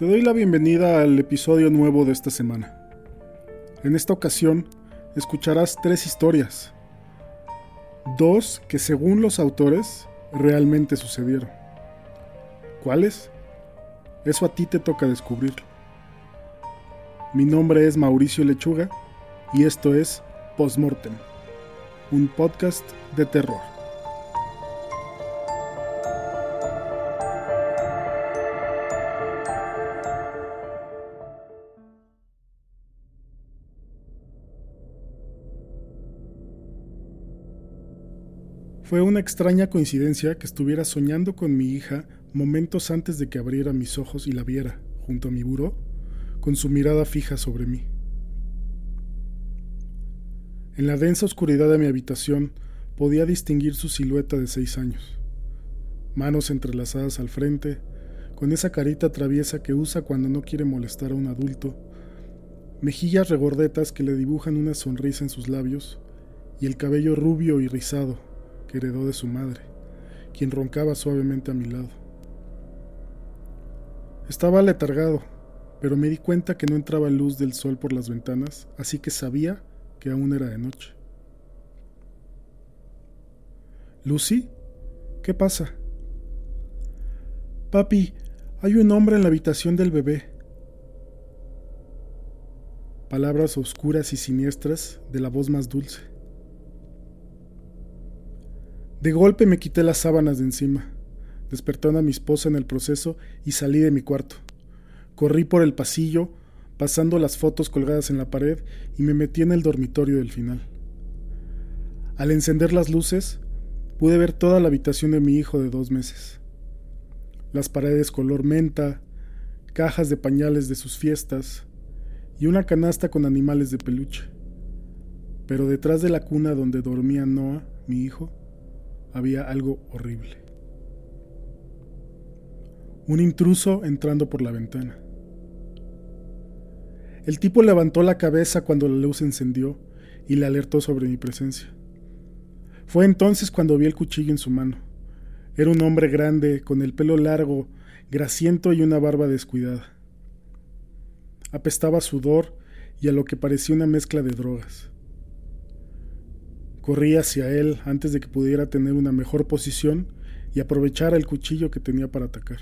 Te doy la bienvenida al episodio nuevo de esta semana. En esta ocasión escucharás tres historias. Dos que según los autores realmente sucedieron. ¿Cuáles? Eso a ti te toca descubrirlo. Mi nombre es Mauricio Lechuga y esto es Postmortem, un podcast de terror. Fue una extraña coincidencia que estuviera soñando con mi hija momentos antes de que abriera mis ojos y la viera, junto a mi buró, con su mirada fija sobre mí. En la densa oscuridad de mi habitación podía distinguir su silueta de seis años, manos entrelazadas al frente, con esa carita traviesa que usa cuando no quiere molestar a un adulto, mejillas regordetas que le dibujan una sonrisa en sus labios y el cabello rubio y rizado que heredó de su madre, quien roncaba suavemente a mi lado. Estaba letargado, pero me di cuenta que no entraba luz del sol por las ventanas, así que sabía que aún era de noche. Lucy, ¿qué pasa? Papi, hay un hombre en la habitación del bebé. Palabras oscuras y siniestras de la voz más dulce. De golpe me quité las sábanas de encima, despertando a mi esposa en el proceso y salí de mi cuarto. Corrí por el pasillo, pasando las fotos colgadas en la pared y me metí en el dormitorio del final. Al encender las luces, pude ver toda la habitación de mi hijo de dos meses. Las paredes color menta, cajas de pañales de sus fiestas y una canasta con animales de peluche. Pero detrás de la cuna donde dormía Noah, mi hijo, había algo horrible. Un intruso entrando por la ventana. El tipo levantó la cabeza cuando la luz encendió y le alertó sobre mi presencia. Fue entonces cuando vi el cuchillo en su mano. Era un hombre grande, con el pelo largo, grasiento y una barba descuidada. Apestaba a sudor y a lo que parecía una mezcla de drogas. Corrí hacia él antes de que pudiera tener una mejor posición y aprovechara el cuchillo que tenía para atacar.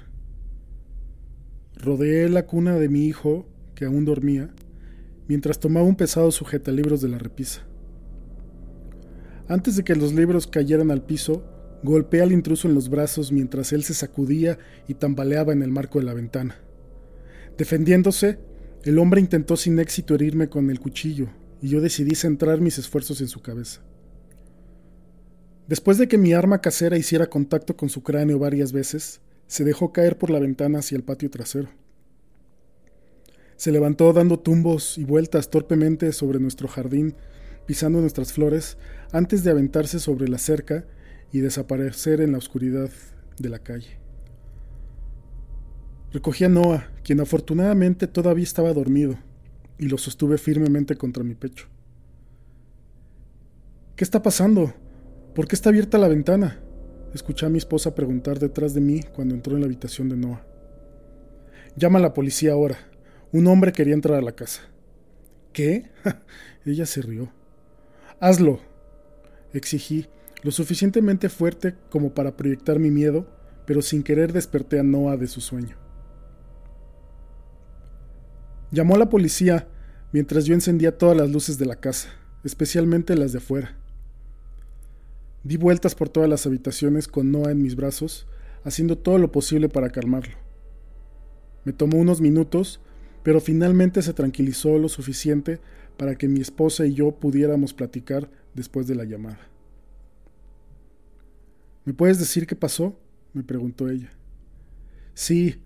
Rodeé la cuna de mi hijo, que aún dormía, mientras tomaba un pesado sujetalibros de la repisa. Antes de que los libros cayeran al piso, golpeé al intruso en los brazos mientras él se sacudía y tambaleaba en el marco de la ventana. Defendiéndose, el hombre intentó sin éxito herirme con el cuchillo, y yo decidí centrar mis esfuerzos en su cabeza. Después de que mi arma casera hiciera contacto con su cráneo varias veces, se dejó caer por la ventana hacia el patio trasero. Se levantó dando tumbos y vueltas torpemente sobre nuestro jardín, pisando nuestras flores, antes de aventarse sobre la cerca y desaparecer en la oscuridad de la calle. Recogí a Noah, quien afortunadamente todavía estaba dormido, y lo sostuve firmemente contra mi pecho. ¿Qué está pasando? ¿Por qué está abierta la ventana? Escuché a mi esposa preguntar detrás de mí cuando entró en la habitación de Noah. Llama a la policía ahora. Un hombre quería entrar a la casa. ¿Qué? Ella se rió. Hazlo. Exigí, lo suficientemente fuerte como para proyectar mi miedo, pero sin querer desperté a Noah de su sueño. Llamó a la policía mientras yo encendía todas las luces de la casa, especialmente las de afuera. Di vueltas por todas las habitaciones con Noah en mis brazos, haciendo todo lo posible para calmarlo. Me tomó unos minutos, pero finalmente se tranquilizó lo suficiente para que mi esposa y yo pudiéramos platicar después de la llamada. ¿Me puedes decir qué pasó? me preguntó ella. Sí,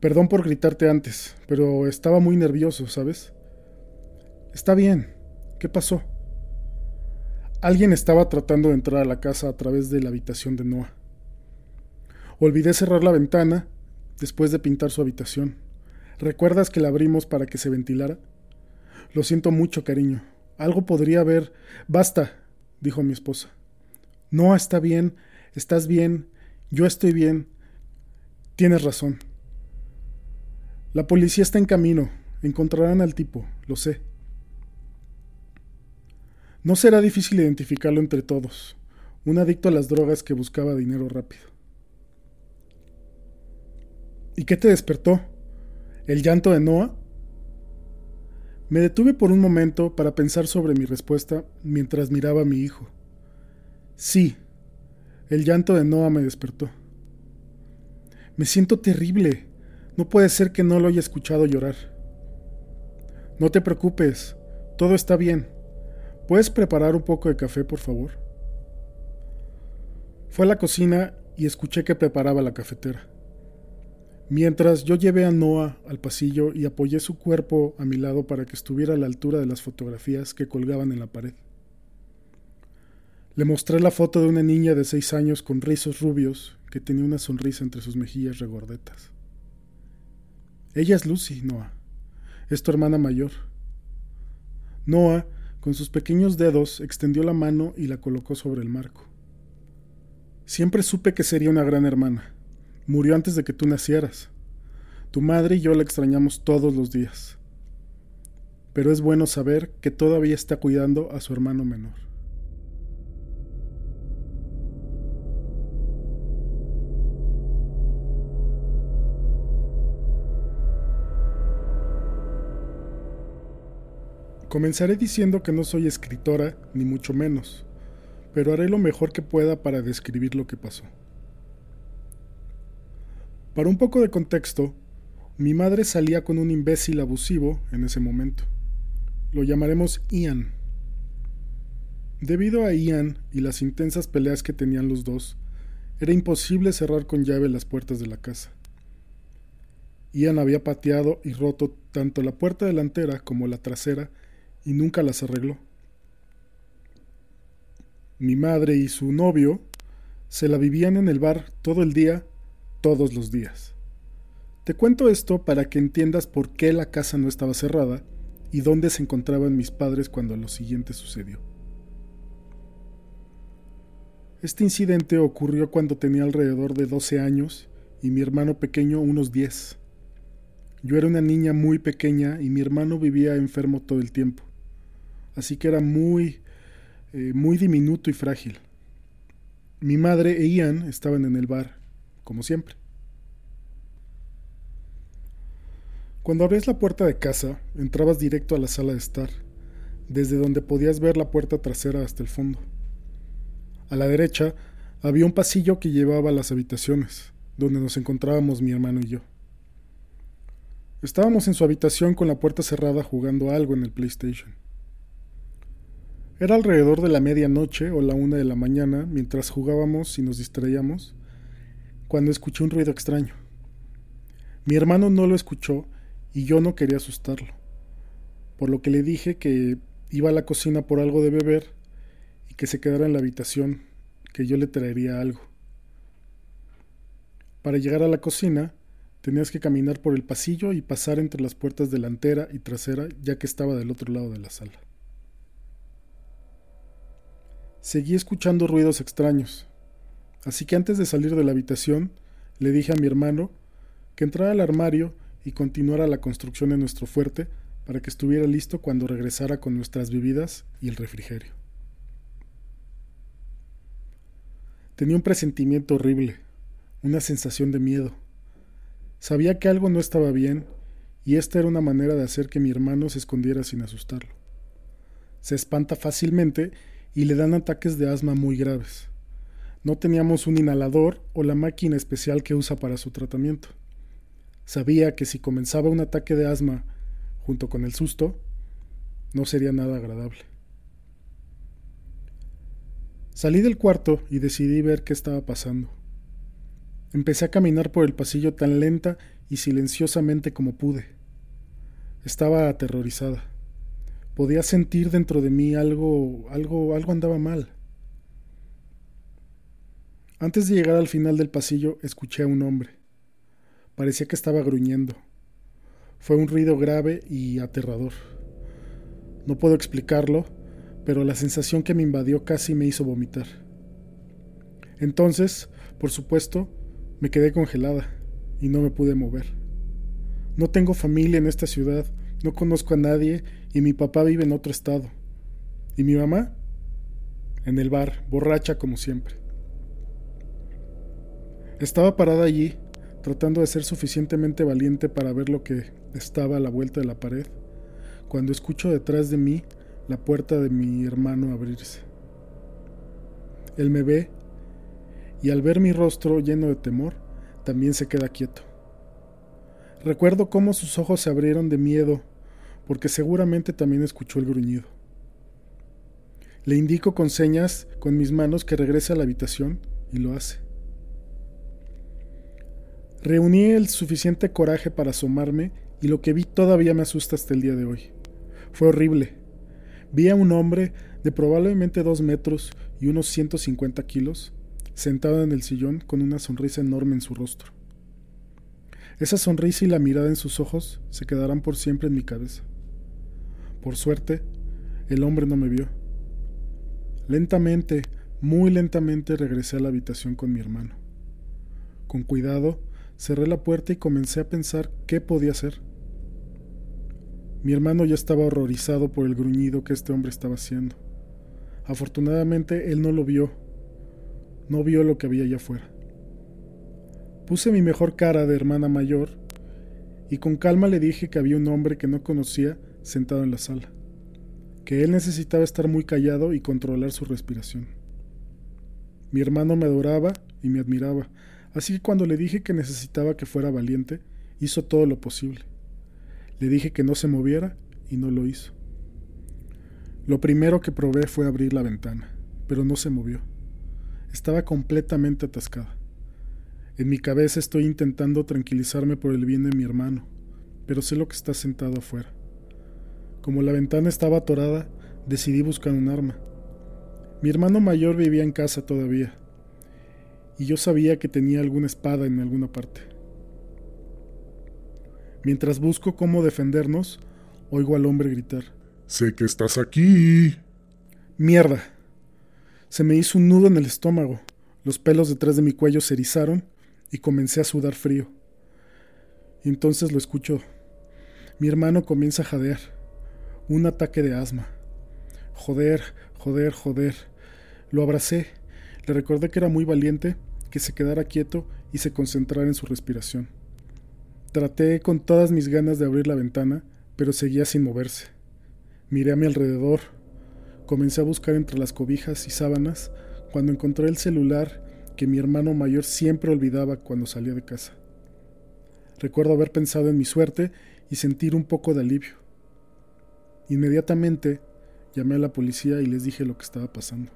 perdón por gritarte antes, pero estaba muy nervioso, ¿sabes? Está bien. ¿Qué pasó? Alguien estaba tratando de entrar a la casa a través de la habitación de Noah. Olvidé cerrar la ventana después de pintar su habitación. ¿Recuerdas que la abrimos para que se ventilara? Lo siento mucho, cariño. Algo podría haber. Basta, dijo mi esposa. Noah está bien, estás bien, yo estoy bien. Tienes razón. La policía está en camino. Encontrarán al tipo, lo sé. No será difícil identificarlo entre todos. Un adicto a las drogas que buscaba dinero rápido. ¿Y qué te despertó? ¿El llanto de Noah? Me detuve por un momento para pensar sobre mi respuesta mientras miraba a mi hijo. Sí, el llanto de Noah me despertó. Me siento terrible. No puede ser que no lo haya escuchado llorar. No te preocupes, todo está bien. ¿Puedes preparar un poco de café, por favor? Fue a la cocina y escuché que preparaba la cafetera. Mientras yo llevé a Noah al pasillo y apoyé su cuerpo a mi lado para que estuviera a la altura de las fotografías que colgaban en la pared. Le mostré la foto de una niña de seis años con rizos rubios que tenía una sonrisa entre sus mejillas regordetas. Ella es Lucy, Noah. Es tu hermana mayor. Noah, con sus pequeños dedos, extendió la mano y la colocó sobre el marco. Siempre supe que sería una gran hermana. Murió antes de que tú nacieras. Tu madre y yo la extrañamos todos los días. Pero es bueno saber que todavía está cuidando a su hermano menor. Comenzaré diciendo que no soy escritora, ni mucho menos, pero haré lo mejor que pueda para describir lo que pasó. Para un poco de contexto, mi madre salía con un imbécil abusivo en ese momento. Lo llamaremos Ian. Debido a Ian y las intensas peleas que tenían los dos, era imposible cerrar con llave las puertas de la casa. Ian había pateado y roto tanto la puerta delantera como la trasera y nunca las arregló. Mi madre y su novio se la vivían en el bar todo el día todos los días. Te cuento esto para que entiendas por qué la casa no estaba cerrada y dónde se encontraban mis padres cuando lo siguiente sucedió. Este incidente ocurrió cuando tenía alrededor de 12 años y mi hermano pequeño unos 10. Yo era una niña muy pequeña y mi hermano vivía enfermo todo el tiempo, así que era muy, eh, muy diminuto y frágil. Mi madre e Ian estaban en el bar como siempre. Cuando abrías la puerta de casa, entrabas directo a la sala de estar, desde donde podías ver la puerta trasera hasta el fondo. A la derecha había un pasillo que llevaba a las habitaciones, donde nos encontrábamos mi hermano y yo. Estábamos en su habitación con la puerta cerrada jugando algo en el PlayStation. Era alrededor de la medianoche o la una de la mañana mientras jugábamos y nos distraíamos cuando escuché un ruido extraño. Mi hermano no lo escuchó y yo no quería asustarlo, por lo que le dije que iba a la cocina por algo de beber y que se quedara en la habitación, que yo le traería algo. Para llegar a la cocina, tenías que caminar por el pasillo y pasar entre las puertas delantera y trasera, ya que estaba del otro lado de la sala. Seguí escuchando ruidos extraños, Así que antes de salir de la habitación, le dije a mi hermano que entrara al armario y continuara la construcción de nuestro fuerte para que estuviera listo cuando regresara con nuestras bebidas y el refrigerio. Tenía un presentimiento horrible, una sensación de miedo. Sabía que algo no estaba bien y esta era una manera de hacer que mi hermano se escondiera sin asustarlo. Se espanta fácilmente y le dan ataques de asma muy graves. No teníamos un inhalador o la máquina especial que usa para su tratamiento. Sabía que si comenzaba un ataque de asma junto con el susto, no sería nada agradable. Salí del cuarto y decidí ver qué estaba pasando. Empecé a caminar por el pasillo tan lenta y silenciosamente como pude. Estaba aterrorizada. Podía sentir dentro de mí algo, algo, algo andaba mal. Antes de llegar al final del pasillo escuché a un hombre. Parecía que estaba gruñendo. Fue un ruido grave y aterrador. No puedo explicarlo, pero la sensación que me invadió casi me hizo vomitar. Entonces, por supuesto, me quedé congelada y no me pude mover. No tengo familia en esta ciudad, no conozco a nadie y mi papá vive en otro estado. ¿Y mi mamá? En el bar, borracha como siempre. Estaba parada allí, tratando de ser suficientemente valiente para ver lo que estaba a la vuelta de la pared, cuando escucho detrás de mí la puerta de mi hermano abrirse. Él me ve y al ver mi rostro lleno de temor, también se queda quieto. Recuerdo cómo sus ojos se abrieron de miedo, porque seguramente también escuchó el gruñido. Le indico con señas con mis manos que regrese a la habitación y lo hace. Reuní el suficiente coraje para asomarme y lo que vi todavía me asusta hasta el día de hoy. Fue horrible. Vi a un hombre de probablemente dos metros y unos 150 kilos, sentado en el sillón con una sonrisa enorme en su rostro. Esa sonrisa y la mirada en sus ojos se quedarán por siempre en mi cabeza. Por suerte, el hombre no me vio. Lentamente, muy lentamente regresé a la habitación con mi hermano. Con cuidado, cerré la puerta y comencé a pensar qué podía hacer. Mi hermano ya estaba horrorizado por el gruñido que este hombre estaba haciendo. Afortunadamente él no lo vio, no vio lo que había allá afuera. Puse mi mejor cara de hermana mayor y con calma le dije que había un hombre que no conocía sentado en la sala, que él necesitaba estar muy callado y controlar su respiración. Mi hermano me adoraba y me admiraba, así que cuando le dije que necesitaba que fuera valiente, hizo todo lo posible. Le dije que no se moviera y no lo hizo. Lo primero que probé fue abrir la ventana, pero no se movió. Estaba completamente atascada. En mi cabeza estoy intentando tranquilizarme por el bien de mi hermano, pero sé lo que está sentado afuera. Como la ventana estaba atorada, decidí buscar un arma. Mi hermano mayor vivía en casa todavía, y yo sabía que tenía alguna espada en alguna parte. Mientras busco cómo defendernos, oigo al hombre gritar. Sé que estás aquí. Mierda. Se me hizo un nudo en el estómago. Los pelos detrás de mi cuello se erizaron y comencé a sudar frío. Entonces lo escucho. Mi hermano comienza a jadear. Un ataque de asma. Joder, joder, joder. Lo abracé. Le recordé que era muy valiente, que se quedara quieto y se concentrara en su respiración. Traté con todas mis ganas de abrir la ventana, pero seguía sin moverse. Miré a mi alrededor. Comencé a buscar entre las cobijas y sábanas cuando encontré el celular que mi hermano mayor siempre olvidaba cuando salía de casa. Recuerdo haber pensado en mi suerte y sentir un poco de alivio. Inmediatamente llamé a la policía y les dije lo que estaba pasando.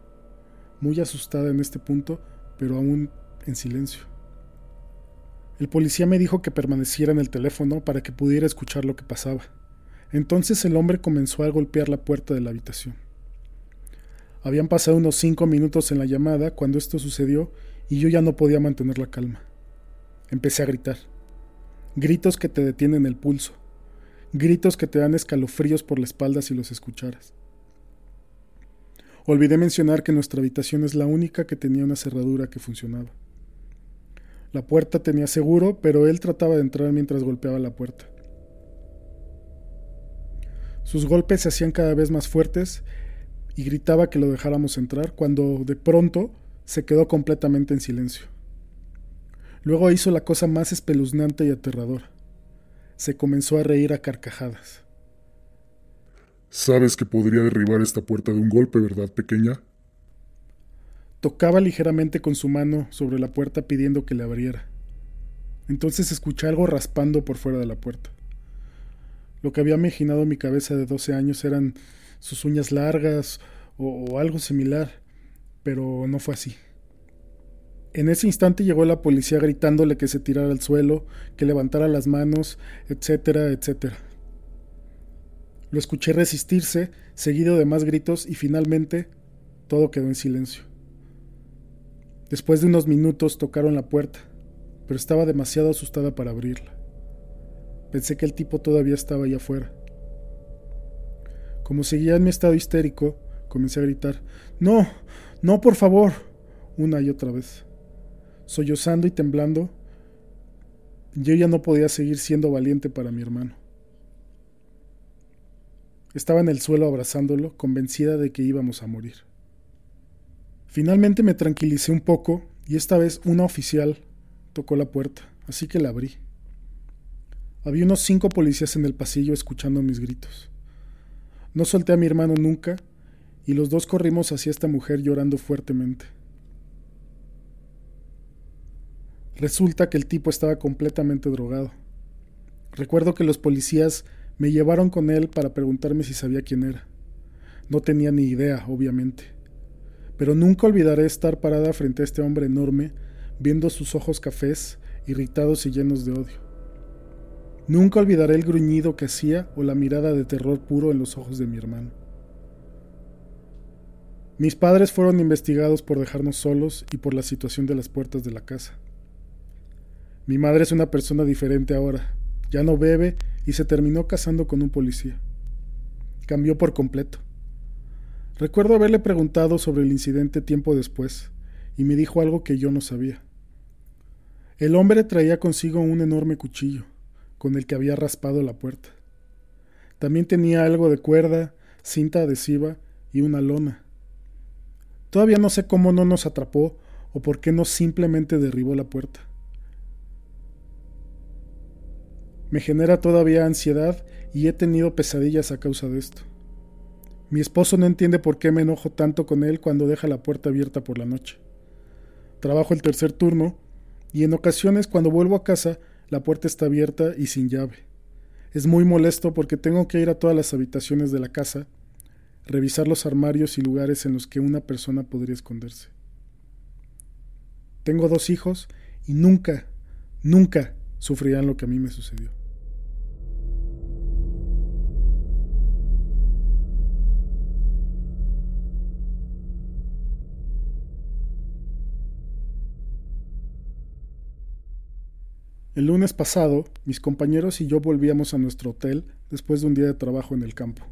Muy asustada en este punto, pero aún en silencio. El policía me dijo que permaneciera en el teléfono para que pudiera escuchar lo que pasaba. Entonces el hombre comenzó a golpear la puerta de la habitación. Habían pasado unos cinco minutos en la llamada cuando esto sucedió y yo ya no podía mantener la calma. Empecé a gritar. Gritos que te detienen el pulso. Gritos que te dan escalofríos por la espalda si los escucharas. Olvidé mencionar que nuestra habitación es la única que tenía una cerradura que funcionaba. La puerta tenía seguro, pero él trataba de entrar mientras golpeaba la puerta. Sus golpes se hacían cada vez más fuertes y gritaba que lo dejáramos entrar cuando de pronto se quedó completamente en silencio. Luego hizo la cosa más espeluznante y aterradora. Se comenzó a reír a carcajadas. Sabes que podría derribar esta puerta de un golpe, ¿verdad, pequeña? Tocaba ligeramente con su mano sobre la puerta pidiendo que le abriera. Entonces escuché algo raspando por fuera de la puerta. Lo que había imaginado mi cabeza de 12 años eran sus uñas largas o, o algo similar pero no fue así. En ese instante llegó la policía gritándole que se tirara al suelo, que levantara las manos, etcétera, etcétera. Lo escuché resistirse, seguido de más gritos, y finalmente todo quedó en silencio. Después de unos minutos tocaron la puerta, pero estaba demasiado asustada para abrirla. Pensé que el tipo todavía estaba allá afuera. Como seguía en mi estado histérico, comencé a gritar, No, no, por favor, una y otra vez. Sollozando y temblando, yo ya no podía seguir siendo valiente para mi hermano. Estaba en el suelo abrazándolo, convencida de que íbamos a morir. Finalmente me tranquilicé un poco y esta vez una oficial tocó la puerta, así que la abrí. Había unos cinco policías en el pasillo escuchando mis gritos. No solté a mi hermano nunca y los dos corrimos hacia esta mujer llorando fuertemente. Resulta que el tipo estaba completamente drogado. Recuerdo que los policías me llevaron con él para preguntarme si sabía quién era. No tenía ni idea, obviamente. Pero nunca olvidaré estar parada frente a este hombre enorme, viendo sus ojos cafés, irritados y llenos de odio. Nunca olvidaré el gruñido que hacía o la mirada de terror puro en los ojos de mi hermano. Mis padres fueron investigados por dejarnos solos y por la situación de las puertas de la casa. Mi madre es una persona diferente ahora. Ya no bebe y se terminó casando con un policía. Cambió por completo. Recuerdo haberle preguntado sobre el incidente tiempo después, y me dijo algo que yo no sabía. El hombre traía consigo un enorme cuchillo, con el que había raspado la puerta. También tenía algo de cuerda, cinta adhesiva y una lona. Todavía no sé cómo no nos atrapó o por qué no simplemente derribó la puerta. Me genera todavía ansiedad y he tenido pesadillas a causa de esto. Mi esposo no entiende por qué me enojo tanto con él cuando deja la puerta abierta por la noche. Trabajo el tercer turno y en ocasiones cuando vuelvo a casa la puerta está abierta y sin llave. Es muy molesto porque tengo que ir a todas las habitaciones de la casa, revisar los armarios y lugares en los que una persona podría esconderse. Tengo dos hijos y nunca, nunca sufrirán lo que a mí me sucedió. El lunes pasado, mis compañeros y yo volvíamos a nuestro hotel después de un día de trabajo en el campo.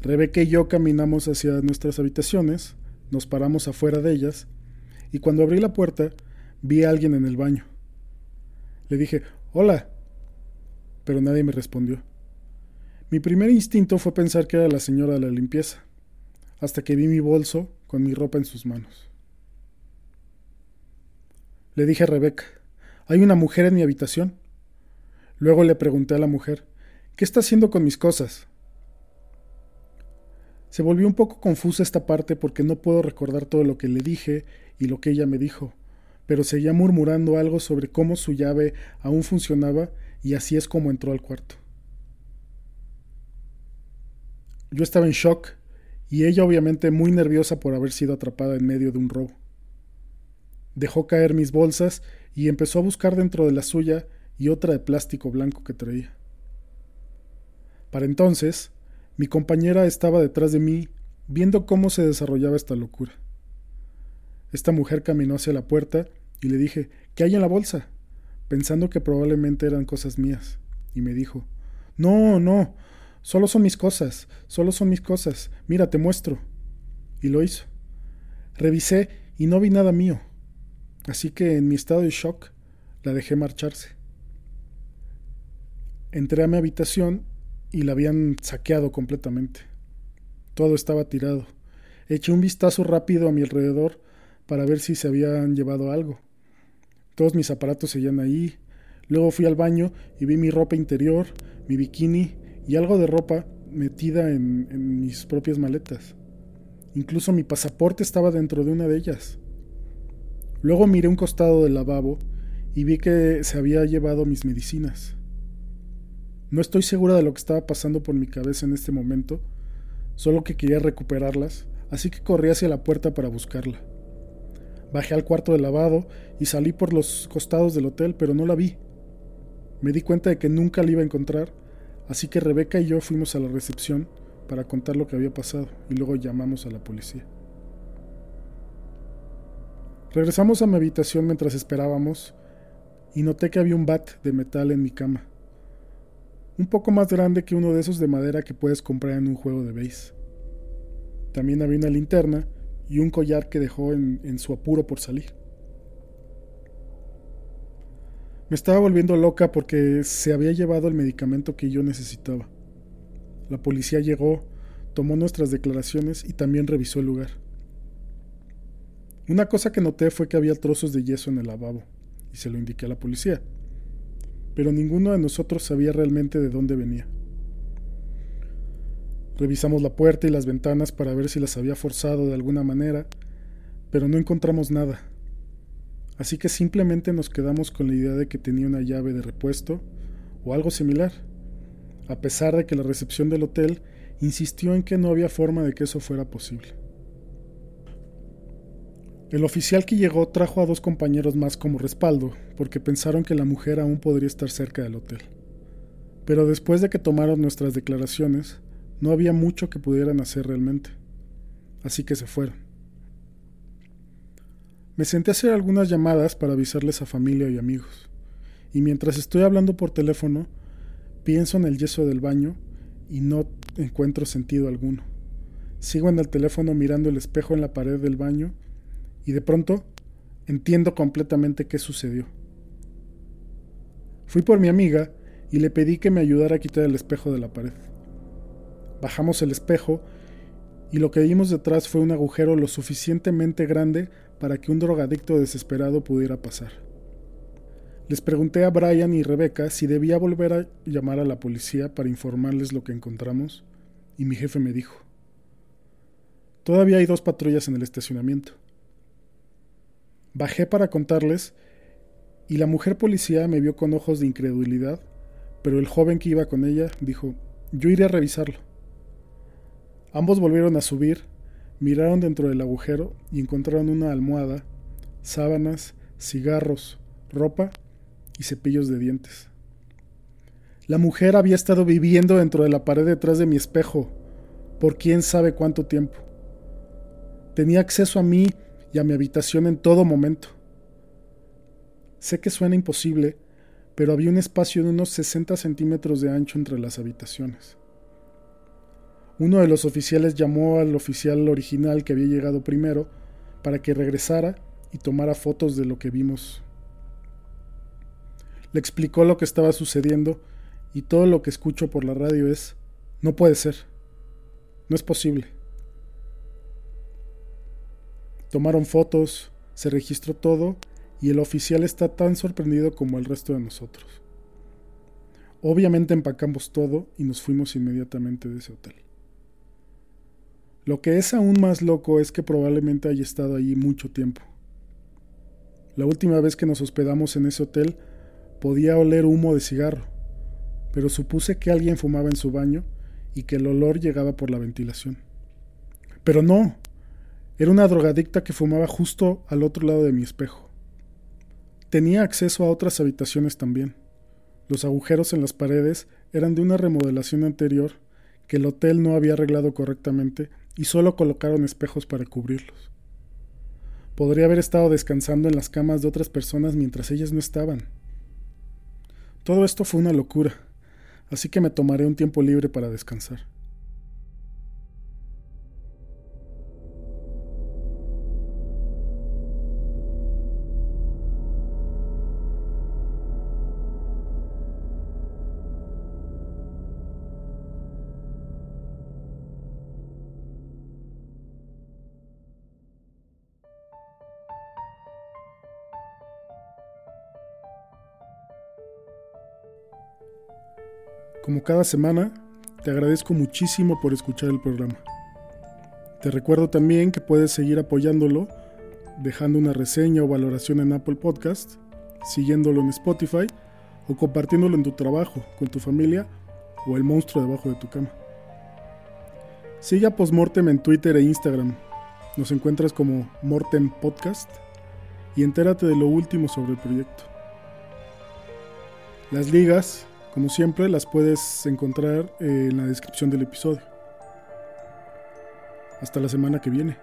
Rebeca y yo caminamos hacia nuestras habitaciones, nos paramos afuera de ellas, y cuando abrí la puerta vi a alguien en el baño. Le dije, hola, pero nadie me respondió. Mi primer instinto fue pensar que era la señora de la limpieza, hasta que vi mi bolso con mi ropa en sus manos. Le dije a Rebeca, hay una mujer en mi habitación. Luego le pregunté a la mujer, ¿qué está haciendo con mis cosas? Se volvió un poco confusa esta parte porque no puedo recordar todo lo que le dije y lo que ella me dijo, pero seguía murmurando algo sobre cómo su llave aún funcionaba y así es como entró al cuarto. Yo estaba en shock y ella obviamente muy nerviosa por haber sido atrapada en medio de un robo. Dejó caer mis bolsas y empezó a buscar dentro de la suya y otra de plástico blanco que traía. Para entonces, mi compañera estaba detrás de mí, viendo cómo se desarrollaba esta locura. Esta mujer caminó hacia la puerta y le dije, ¿qué hay en la bolsa? pensando que probablemente eran cosas mías, y me dijo, No, no, solo son mis cosas, solo son mis cosas, mira, te muestro. Y lo hizo. Revisé y no vi nada mío. Así que en mi estado de shock la dejé marcharse. Entré a mi habitación y la habían saqueado completamente. Todo estaba tirado. Eché un vistazo rápido a mi alrededor para ver si se habían llevado algo. Todos mis aparatos seguían ahí. Luego fui al baño y vi mi ropa interior, mi bikini y algo de ropa metida en, en mis propias maletas. Incluso mi pasaporte estaba dentro de una de ellas. Luego miré un costado del lavabo y vi que se había llevado mis medicinas. No estoy segura de lo que estaba pasando por mi cabeza en este momento, solo que quería recuperarlas, así que corrí hacia la puerta para buscarla. Bajé al cuarto de lavado y salí por los costados del hotel, pero no la vi. Me di cuenta de que nunca la iba a encontrar, así que Rebeca y yo fuimos a la recepción para contar lo que había pasado y luego llamamos a la policía. Regresamos a mi habitación mientras esperábamos y noté que había un bat de metal en mi cama. Un poco más grande que uno de esos de madera que puedes comprar en un juego de base. También había una linterna y un collar que dejó en, en su apuro por salir. Me estaba volviendo loca porque se había llevado el medicamento que yo necesitaba. La policía llegó, tomó nuestras declaraciones y también revisó el lugar. Una cosa que noté fue que había trozos de yeso en el lavabo, y se lo indiqué a la policía. Pero ninguno de nosotros sabía realmente de dónde venía. Revisamos la puerta y las ventanas para ver si las había forzado de alguna manera, pero no encontramos nada. Así que simplemente nos quedamos con la idea de que tenía una llave de repuesto o algo similar, a pesar de que la recepción del hotel insistió en que no había forma de que eso fuera posible. El oficial que llegó trajo a dos compañeros más como respaldo, porque pensaron que la mujer aún podría estar cerca del hotel. Pero después de que tomaron nuestras declaraciones, no había mucho que pudieran hacer realmente. Así que se fueron. Me senté a hacer algunas llamadas para avisarles a familia y amigos. Y mientras estoy hablando por teléfono, pienso en el yeso del baño y no encuentro sentido alguno. Sigo en el teléfono mirando el espejo en la pared del baño y de pronto entiendo completamente qué sucedió. Fui por mi amiga y le pedí que me ayudara a quitar el espejo de la pared. Bajamos el espejo y lo que vimos detrás fue un agujero lo suficientemente grande para que un drogadicto desesperado pudiera pasar. Les pregunté a Brian y Rebecca si debía volver a llamar a la policía para informarles lo que encontramos y mi jefe me dijo, todavía hay dos patrullas en el estacionamiento. Bajé para contarles y la mujer policía me vio con ojos de incredulidad, pero el joven que iba con ella dijo, yo iré a revisarlo. Ambos volvieron a subir, miraron dentro del agujero y encontraron una almohada, sábanas, cigarros, ropa y cepillos de dientes. La mujer había estado viviendo dentro de la pared detrás de mi espejo por quién sabe cuánto tiempo. Tenía acceso a mí y a mi habitación en todo momento. Sé que suena imposible, pero había un espacio de unos 60 centímetros de ancho entre las habitaciones. Uno de los oficiales llamó al oficial original que había llegado primero para que regresara y tomara fotos de lo que vimos. Le explicó lo que estaba sucediendo y todo lo que escucho por la radio es, no puede ser, no es posible. Tomaron fotos, se registró todo y el oficial está tan sorprendido como el resto de nosotros. Obviamente empacamos todo y nos fuimos inmediatamente de ese hotel. Lo que es aún más loco es que probablemente haya estado allí mucho tiempo. La última vez que nos hospedamos en ese hotel podía oler humo de cigarro, pero supuse que alguien fumaba en su baño y que el olor llegaba por la ventilación. Pero no, era una drogadicta que fumaba justo al otro lado de mi espejo. Tenía acceso a otras habitaciones también. Los agujeros en las paredes eran de una remodelación anterior que el hotel no había arreglado correctamente y solo colocaron espejos para cubrirlos. Podría haber estado descansando en las camas de otras personas mientras ellas no estaban. Todo esto fue una locura, así que me tomaré un tiempo libre para descansar. Como cada semana, te agradezco muchísimo por escuchar el programa. Te recuerdo también que puedes seguir apoyándolo dejando una reseña o valoración en Apple Podcast, siguiéndolo en Spotify o compartiéndolo en tu trabajo, con tu familia o el monstruo debajo de tu cama. Sigue a Postmortem en Twitter e Instagram. Nos encuentras como Mortem Podcast y entérate de lo último sobre el proyecto. Las ligas como siempre, las puedes encontrar en la descripción del episodio. Hasta la semana que viene.